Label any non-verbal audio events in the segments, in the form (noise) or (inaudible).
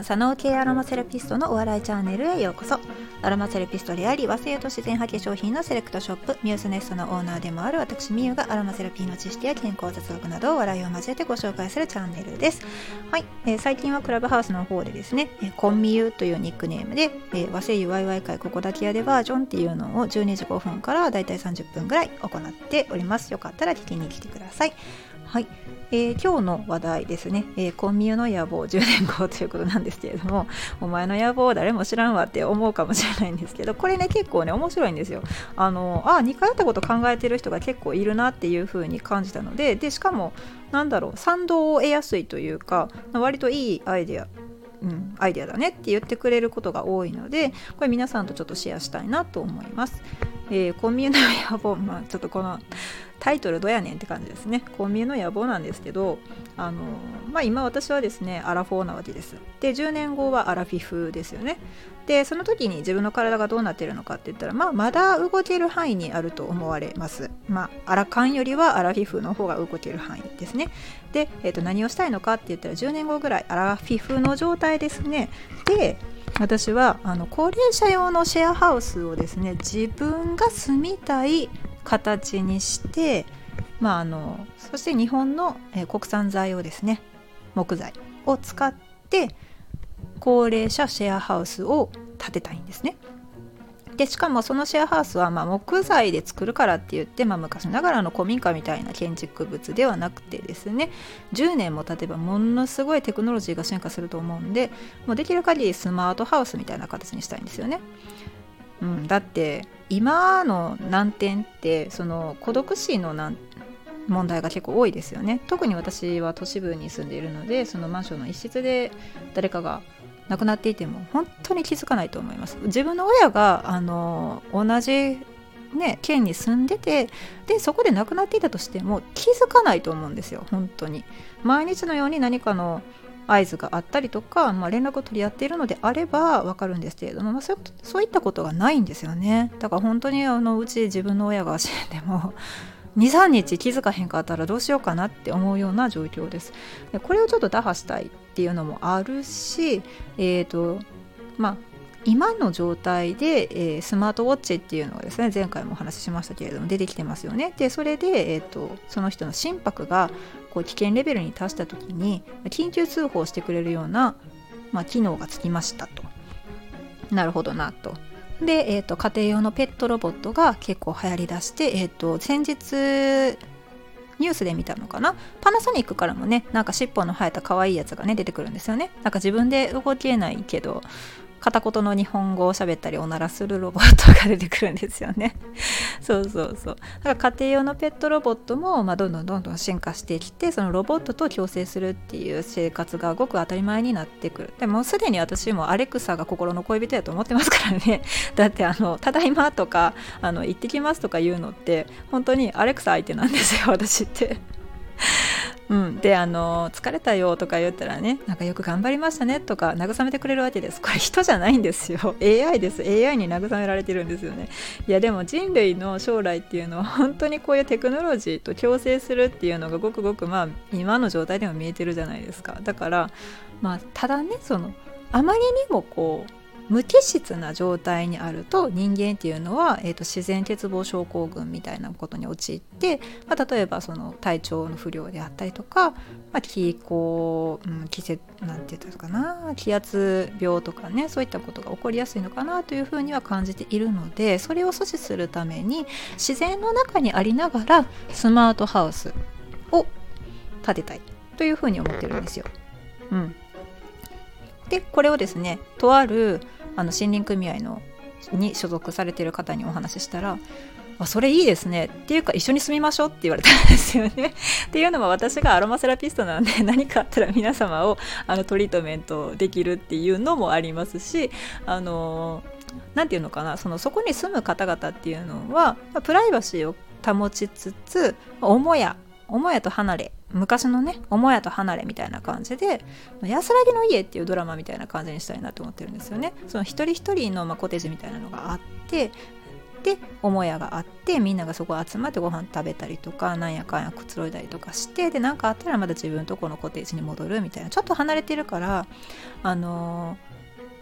ん佐野系アロマセラピストのお笑いチャンネルへようこそ。アロマセラピストであり和製と自然派化粧品のセレクトショップミューズネストのオーナーでもある私みゆがアロマセラピーの知識や健康雑学などを笑いを交えてご紹介するチャンネルです。はい、えー、最近はクラブハウスの方でですね、え、コンミユというニックネームで、えー、和製油ワイワイ会ここだけ屋でバージョンっていうのを12時5分からだいたい30分ぐらい行っております。よかったら聞きに来てください。はい。えー、今日の話題ですね、えー、コンミュの野望10年後ということなんですけれども (laughs) お前の野望誰も知らんわって思うかもしれないんですけどこれね結構ね面白いんですよあのあ2回やったこと考えてる人が結構いるなっていう風に感じたのででしかもなんだろう賛同を得やすいというか割といいアイデアうん、アイデアだねって言ってくれることが多いのでこれ皆さんとちょっとシェアしたいなと思います。えー、コンビニの野望、まあ、ちょっとこのタイトルどやねんって感じですね。コンビニの野望なんですけど、あのまあ、今私はですね、アラフォーなわけです。で、10年後はアラフィフですよね。で、その時に自分の体がどうなってるのかって言ったら、まあ、まだ動ける範囲にあると思われます。まあ、アラカンよりはアラフィフの方が動ける範囲ですね。で、えー、と何をしたいのかって言ったら、10年後ぐらいアラフィフの状態ですね。で、私はあの高齢者用のシェアハウスをですね自分が住みたい形にして、まあ、あのそして日本の、国産材をですね木材を使って高齢者シェアハウスを建てたいんですね。でしかもそのシェアハウスはま木材で作るからって言って、まあ、昔ながらの古民家みたいな建築物ではなくてですね10年も経てばものすごいテクノロジーが進化すると思うんでもうできる限りスマートハウスみたいな形にしたいんですよね。うん、だって今の難点ってその孤独死の難問題が結構多いですよね。特に私は都市部に住んでいるのでそのマンションの一室で誰かが亡くなっていても本当に気づかないと思います。自分の親があの同じね県に住んでてでそこで亡くなっていたとしても気づかないと思うんですよ。本当に。毎日のように何かの合図があったりとか、まあ、連絡を取り合っているのであれば分かるんですけれども、まあ、そうそういったことがないんですよね。だから本当にあのうち自分の親が死んでも (laughs) 23日気づかへんかったらどうしようかなって思うような状況です。でこれをちょっと打破したいっていうのもあるしえっ、ー、とまあ今の状態で、えー、スマートウォッチっていうのがですね前回もお話ししましたけれども出てきてますよね。でそれで、えーと、その人の心拍がこう危険レベルに達した時に緊急通報してくれるような、まあ、機能がつきましたと。なるほどなと。で、えーと、家庭用のペットロボットが結構流行りだして、えーと、先日ニュースで見たのかな？パナソニックからもねなんか尻尾の生えた可愛いやつがね出てくるんですよね。なんか自分で動けないけど片言の日本語を喋ったりおならするロボットが出てくるんですよね。(laughs) そうそうそう。だから家庭用のペットロボットも、まあ、どんどんどんどん進化してきてそのロボットと共生するっていう生活がごく当たり前になってくる。でもすでに私もアレクサが心の恋人やと思ってますからね。(laughs) だってあの「ただいま」とかあの「行ってきます」とか言うのって本当にアレクサ相手なんですよ私って。うん、であの疲れたよとか言ったらねなんかよく頑張りましたねとか慰めてくれるわけです。これ人じゃないんですよ。(laughs) AI です。AI に慰められてるんですよね。いやでも人類の将来っていうのは本当にこういうテクノロジーと共生するっていうのがごくごくまあ今の状態でも見えてるじゃないですか。だからまあただねそのあまりにもこう無機質な状態にあると人間っていうのは、えーと、自然欠乏症候群みたいなことに陥って、まあ、例えばその体調の不良であったりとか、まあ、気候、うん、季節なんて言ったらかな気圧病とかねそういったことが起こりやすいのかなというふうには感じているのでそれを阻止するために自然の中にありながらスマートハウスを建てたいというふうに思ってるんですよ。うん、でこれをですねとあるあの森林組合のに所属されてる方にお話ししたらあそれいいですねっていうか一緒に住みましょうって言われたんですよね。(laughs) っていうのは私がアロマセラピストなんで何かあったら皆様をあのトリートメントできるっていうのもありますしあの何て言うのかなそのそこに住む方々っていうのはプライバシーを保ちつつ母屋母屋と離れ昔のね母屋と離れみたいな感じで安らぎの家っていうドラマみたいな感じにしたいなと思ってるんですよね。その一人一人のまコテージみたいなのがあってで母屋があってみんながそこ集まってご飯食べたりとかなんやかんやくつろいだりとかしてで何かあったらまた自分とこのコテージに戻るみたいな。ちょっと離れてるからあの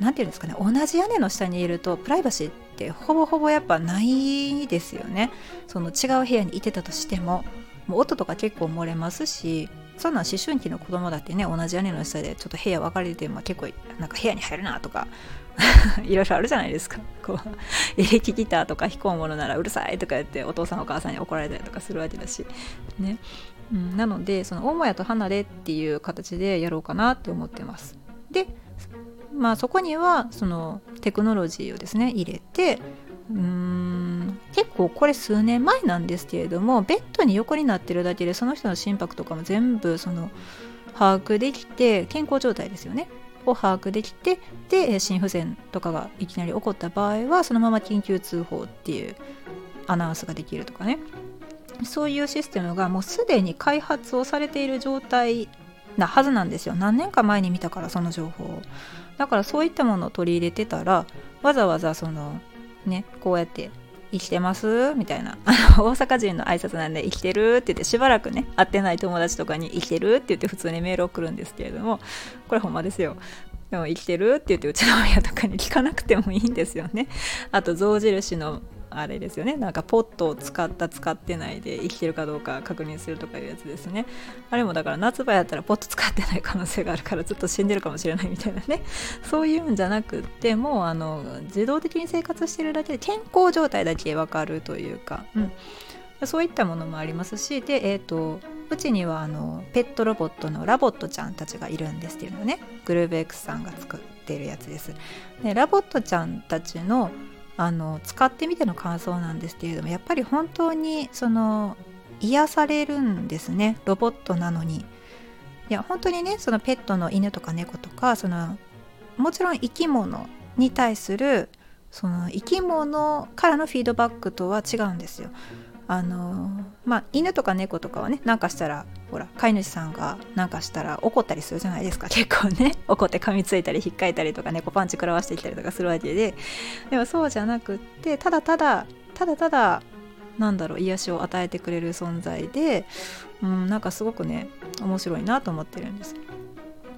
何て言うんですかね同じ屋根の下にいるとプライバシーってほぼほぼやっぱないですよね。その違う部屋にいてたとしても。もう音とか結構漏れますしそんなん思春期の子供だってね同じ屋根の下でちょっと部屋分かれてて、まあ、結構なんか部屋に入るなとか (laughs) いろいろあるじゃないですか。こうエレキギターとか弾こうものならうるさいとか言ってお父さんお母さんに怒られたりとかするわけだし。ね、うん、なのでその母屋と離れっていう形でやろうかなって思ってます。でまあそこにはそのテクノロジーをですね入れてうーん結構これ数年前なんですけれどもベッドに横になってるだけでその人の心拍とかも全部その把握できて健康状態ですよね。を把握できてで心不全とかがいきなり起こった場合はそのまま緊急通報っていうアナウンスができるとかね。そういうシステムがもうすでに開発をされている状態なはずなんですよ。何年か前に見たからその情報を。だからそういったものを取り入れてたらわざわざそのねこうやって生きてます？みたいな。大阪人の挨拶なんで生きてる？って言ってしばらくね会ってない友達とかに生きてる？って言って普通にメール送るんですけれどもこれほんまですよ。でも生きてる？って言ってうちの親とかに聞かなくてもいいんですよね。あと象印のあれですよね。なんかポットを使った使ってないで生きてるかどうか確認するとかいうやつですね。あれもだから夏場やったらポット使ってない可能性があるからずっと死んでるかもしれないみたいなね。そういうんじゃなくってもうあの自動的に生活してるだけで健康状態だけわかるというか、うん、そういったものもありますしでえっ、ー、とうちにはあのペットロボットの LOVOT ちゃんたちがいるんですっていうのね。 GROOVE X さんが作っているやつです。でラボットちゃんたちのあの使ってみての感想なんですけれどもやっぱり本当にその癒されるんですねロボットなのに。いや本当にねそのペットの犬とか猫とかそのもちろん生き物に対するその生き物からのフィードバックとは違うんですよ。あのまあ犬とか猫とかはねなんかしたらほら飼い主さんがなんかしたら怒ったりするじゃないですか (laughs) 結構ね怒って噛みついたり引っかいたりとか猫パンチ食らわしてきたりとかするわけででもそうじゃなくってただただただただなんだろう癒しを与えてくれる存在で、うん、なんかすごくね面白いなと思ってるんです。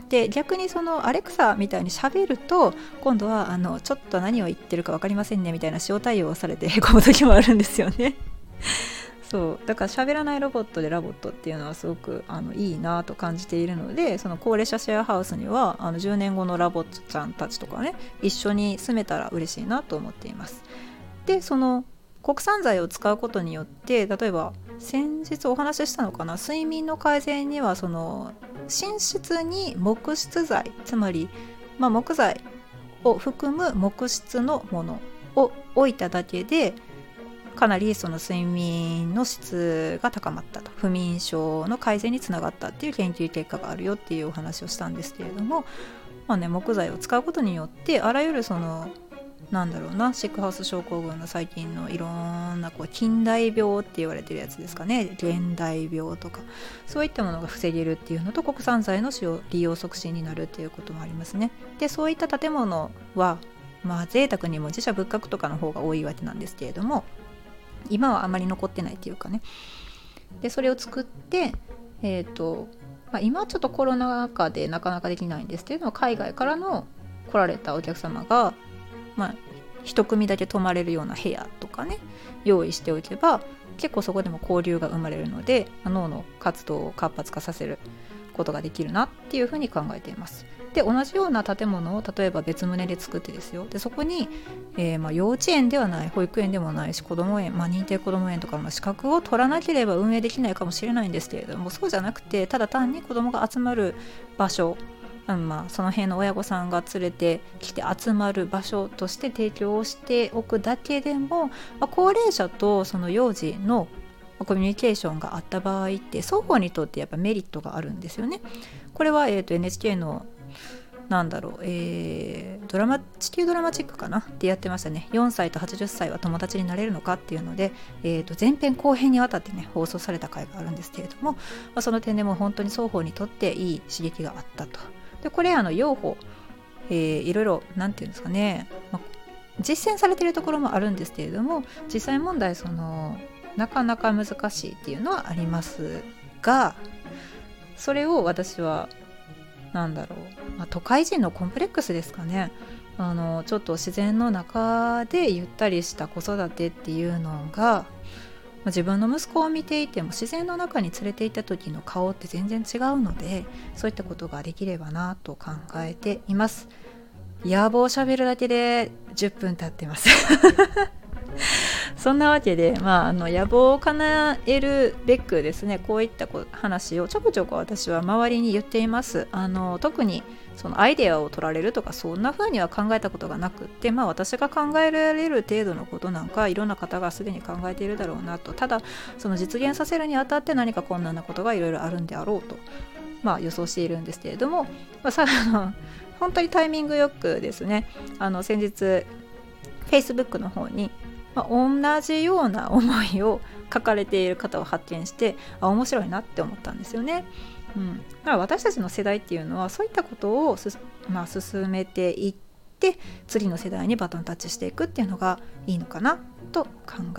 で逆にそのアレクサみたいに喋ると今度はあのちょっと何を言ってるか分かりませんねみたいな塩対応をされてへこむ時もあるんですよね。そう。だから喋らないロボットでラボットっていうのはすごくあのいいなと感じているのでその高齢者シェアハウスにはあの10年後のラボットちゃんたちとかね一緒に住めたら嬉しいなと思っています。でその国産材を使うことによって例えば先日お話ししたのかな睡眠の改善にはその寝室に木質材つまり、まあ、木材を含む木質のものを置いただけでかなりその睡眠の質が高まったと。不眠症の改善につながったっていう研究結果があるよっていうお話をしたんですけれども、まあね、木材を使うことによってあらゆるそのなんだろうなシックハウス症候群の最近のいろんなこう近代病って言われてるやつですかね。現代病とかそういったものが防げるっていうのと国産材の使用利用促進になるっていうこともありますね。でそういった建物はまあ贅沢にも自社仏閣とかの方が多いわけなんですけれども今はあまり残ってないっていうかね。でそれを作ってえっ、ー、と、まあ、今はちょっとコロナ禍でなかなかできないんです。けれども海外からの来られたお客様がまあ一組だけ泊まれるような部屋とかね用意しておけば結構そこでも交流が生まれるので脳の活動を活発化させることができるなっていうふうに考えています。で同じような建物を例えば別棟で作ってですよでそこに、えー、まあ、幼稚園ではない保育園でもないし子ども園、まあ、認定こども園とかの資格を取らなければ運営できないかもしれないんですけれどもそうじゃなくてただ単に子どもが集まる場所うん、まあ、その辺の親御さんが連れてきて集まる場所として提供をしておくだけでも、まあ、高齢者とその幼児のコミュニケーションがあった場合って双方にとってやっぱメリットがあるんですよね。これは、えーと NHK のなんだろう、えー、ドラマ地球ドラマチックかな？ってやってましたね。4歳と80歳は友達になれるのかっていうので、えー、と前編後編にわたってね放送された回があるんですけれども、まあ、その点でも本当に双方にとっていい刺激があったと。でこれあの用法、えー、いろいろ何て言うんですかね、まあ実践されてるところもあるんですけれども実際問題そのなかなか難しいっていうのはありますがそれを私は何だろう、まあ、都会人のコンプレックスですかね。あのちょっと自然の中でゆったりした子育てっていうのが自分の息子を見ていても自然の中に連れて行った時の顔って全然違うのでそういったことができればなと考えています。野望しゃべるだけで10分経ってます。(laughs) そんなわけで、まあ、あの野望を叶えるべくですねこういったこ話をちょこちょこ私は周りに言っています。あの特にそのアイデアを取られるとかそんな風には考えたことがなくって、まあ、私が考えられる程度のことなんかいろんな方がすでに考えているだろうなと。ただその実現させるにあたって何か困難なことがいろいろあるんであろうと、まあ、予想しているんですけれども、まあ、さあの本当にタイミングよくですねあの先日 Facebook の方にまあ、同じような思いを書かれている方を発見してあ面白いなって思ったんですよね。うん、だから私たちの世代っていうのはそういったことをまあ、進めていって次の世代にバトンタッチしていくっていうのがいいのかなと考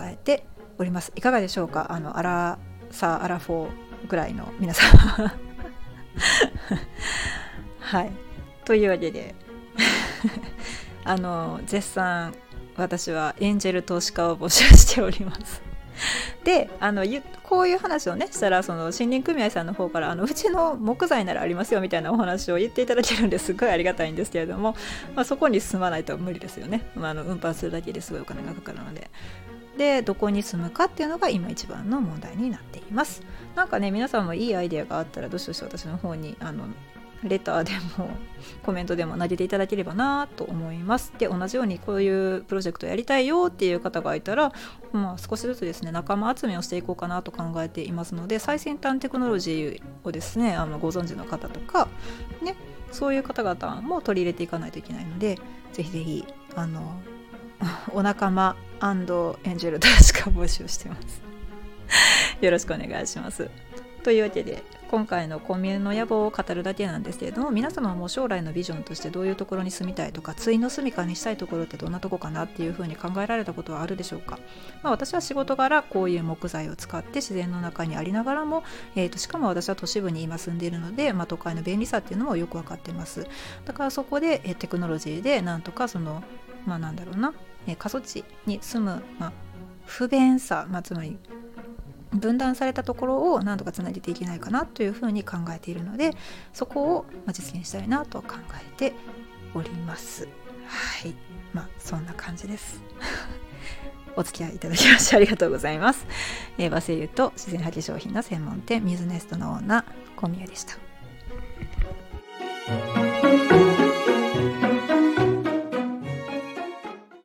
えております。いかがでしょうか？あのアラサアラフォーぐらいの皆さん (laughs) はい。というわけで (laughs) あの絶賛私はエンジェル投資家を募集しております。であのこういう話をねしたらその森林組合さんの方からあのうちの木材ならありますよみたいなお話を言っていただけるんです。ごいありがたいんですけれども、まあ、そこに住まないと無理ですよね、まあ、あの運搬するだけですごいお金がかかるので。でどこに住むかっていうのが今一番の問題になっています。なんかね皆さんもいいアイデアがあったらどしどし私の方にあのレターでもコメントでも投げていただければなと思います。で同じようにこういうプロジェクトやりたいよっていう方がいたら、まあ、少しずつですね仲間集めをしていこうかなと考えていますので最先端テクノロジーをですねあのご存知の方とか、ね、そういう方々も取り入れていかないといけないのでぜひぜひあの (laughs) お仲間エンジェルとしか募集してます。よろしくお願いします。というわけで今回のコンビニの野望を語るだけなんですけれども皆様も将来のビジョンとしてどういうところに住みたいとか対の住みかにしたいところってどんなとこかなっていうふうに考えられたことはあるでしょうか、まあ、私は仕事柄こういう木材を使って自然の中にありながらも、えーと、しかも私は都市部に今住んでいるので、まあ、都会の便利さっていうのもよく分かってます。だからそこで、えテクノロジーでなんとかそのまあなんだろうな、え過疎地に住む、まあ、不便さ、まあ、つまり分断されたところを何とかつなげていけないかなというふうに考えているのでそこを実現したいなと考えております。はい。まあそんな感じです。(laughs) お付き合いいただきましてありがとうございます、えー、和製油と自然派化粧品の専門店ミューズネストのオーナー小宮でした。